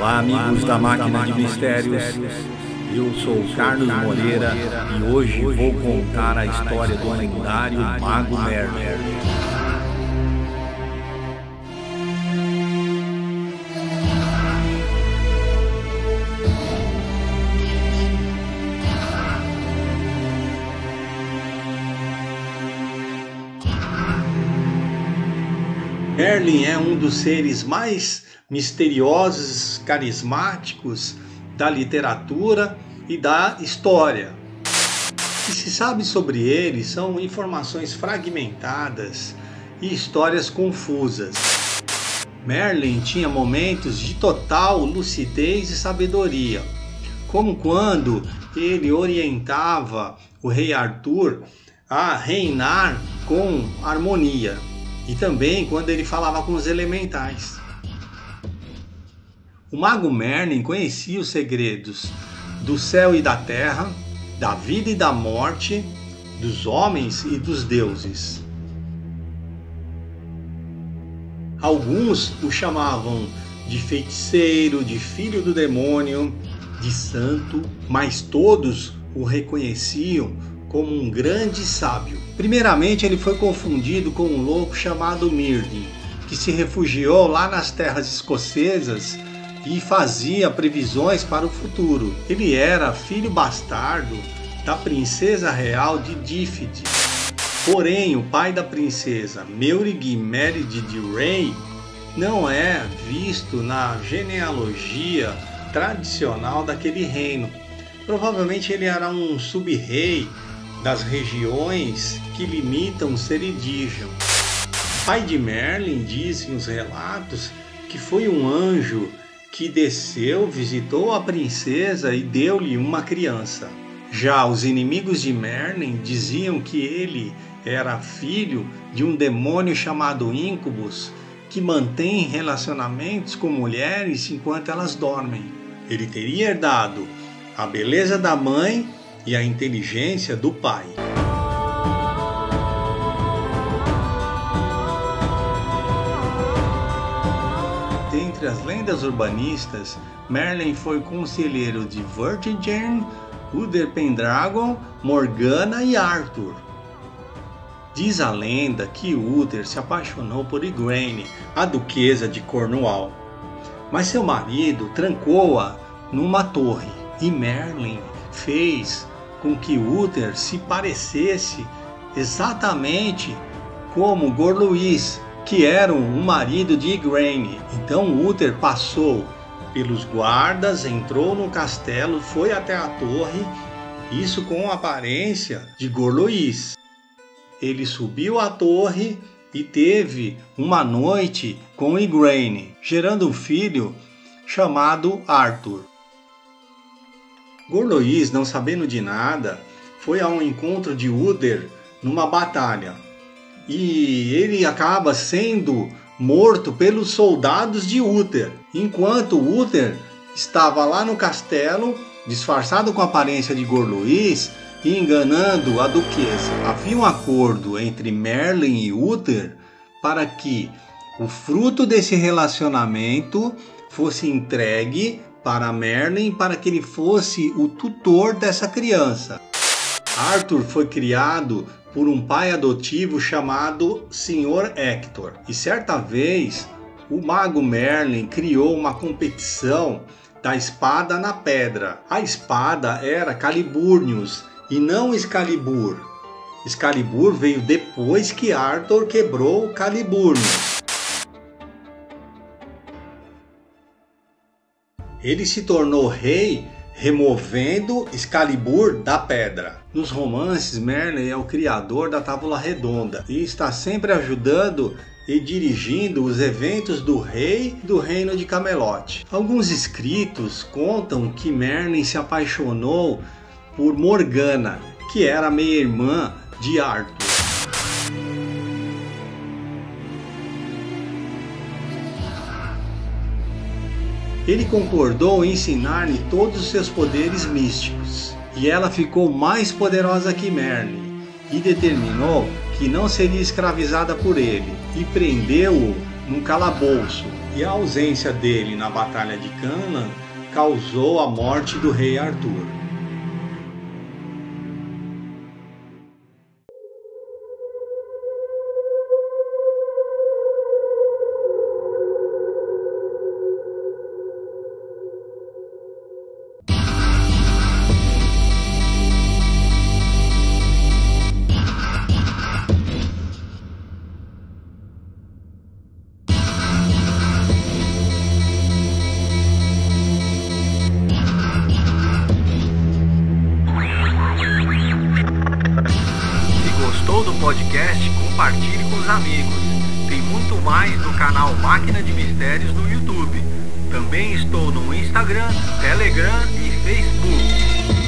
Olá, amigos da Máquina de Mistérios. Eu sou Carlos Moreira e hoje vou contar a história do lendário Mago Merlin. Merlin é um dos seres mais misteriosos, carismáticos da literatura e da história. O que se sabe sobre ele são informações fragmentadas e histórias confusas. Merlin tinha momentos de total lucidez e sabedoria, como quando ele orientava o rei Arthur a reinar com harmonia e também quando ele falava com os elementais. O mago Merlin conhecia os segredos do céu e da terra, da vida e da morte, dos homens e dos deuses. Alguns o chamavam de feiticeiro, de filho do demônio, de santo, mas todos o reconheciam como um grande sábio. Primeiramente, ele foi confundido com um louco chamado Mirdi, que se refugiou lá nas terras escocesas e fazia previsões para o futuro. Ele era filho bastardo da princesa real de Dífide. Porém, o pai da princesa, Meurig Merid de Rey, não é visto na genealogia tradicional daquele reino. Provavelmente ele era um sub-rei das regiões que limitam Seridigion. Pai de Merlin dizem os relatos que foi um anjo que desceu, visitou a princesa e deu-lhe uma criança. Já os inimigos de Merlin diziam que ele era filho de um demônio chamado Incubus, que mantém relacionamentos com mulheres enquanto elas dormem. Ele teria herdado a beleza da mãe e a inteligência do pai. Dentre as lendas urbanistas, Merlin foi conselheiro de Vortigern, Uther Pendragon, Morgana e Arthur. Diz a lenda que Uther se apaixonou por Igraine, a duquesa de Cornwall. Mas seu marido trancou-a numa torre e Merlin fez com que Uther se parecesse exatamente como Gorluís, que era o marido de Igraine. Então Uther passou pelos guardas, entrou no castelo, foi até a torre, isso com a aparência de Gorluís. Ele subiu à torre e teve uma noite com Igraine, gerando um filho chamado Arthur. Gorloís, não sabendo de nada, foi ao encontro de Uther numa batalha. E ele acaba sendo morto pelos soldados de Uther, enquanto Uther estava lá no castelo, disfarçado com a aparência de Gorloís e enganando a duquesa. Havia um acordo entre Merlin e Uther para que o fruto desse relacionamento fosse entregue para Merlin para que ele fosse o tutor dessa criança. Arthur foi criado por um pai adotivo chamado Sr. Hector. E certa vez, o mago Merlin criou uma competição da espada na pedra. A espada era Caliburnius e não Excalibur. Excalibur veio depois que Arthur quebrou Caliburnius. Ele se tornou rei removendo Excalibur da pedra. Nos romances, Merlin é o criador da Tábula Redonda e está sempre ajudando e dirigindo os eventos do rei do reino de Camelot. Alguns escritos contam que Merlin se apaixonou por Morgana, que era meia-irmã de Arthur. Ele concordou em ensinar-lhe todos os seus poderes místicos, e ela ficou mais poderosa que Merlin, e determinou que não seria escravizada por ele, e prendeu-o num calabouço, e a ausência dele na Batalha de Canaan causou a morte do rei Arthur. Amigos. Tem muito mais no canal Máquina de Mistérios no YouTube. Também estou no Instagram, Telegram e Facebook.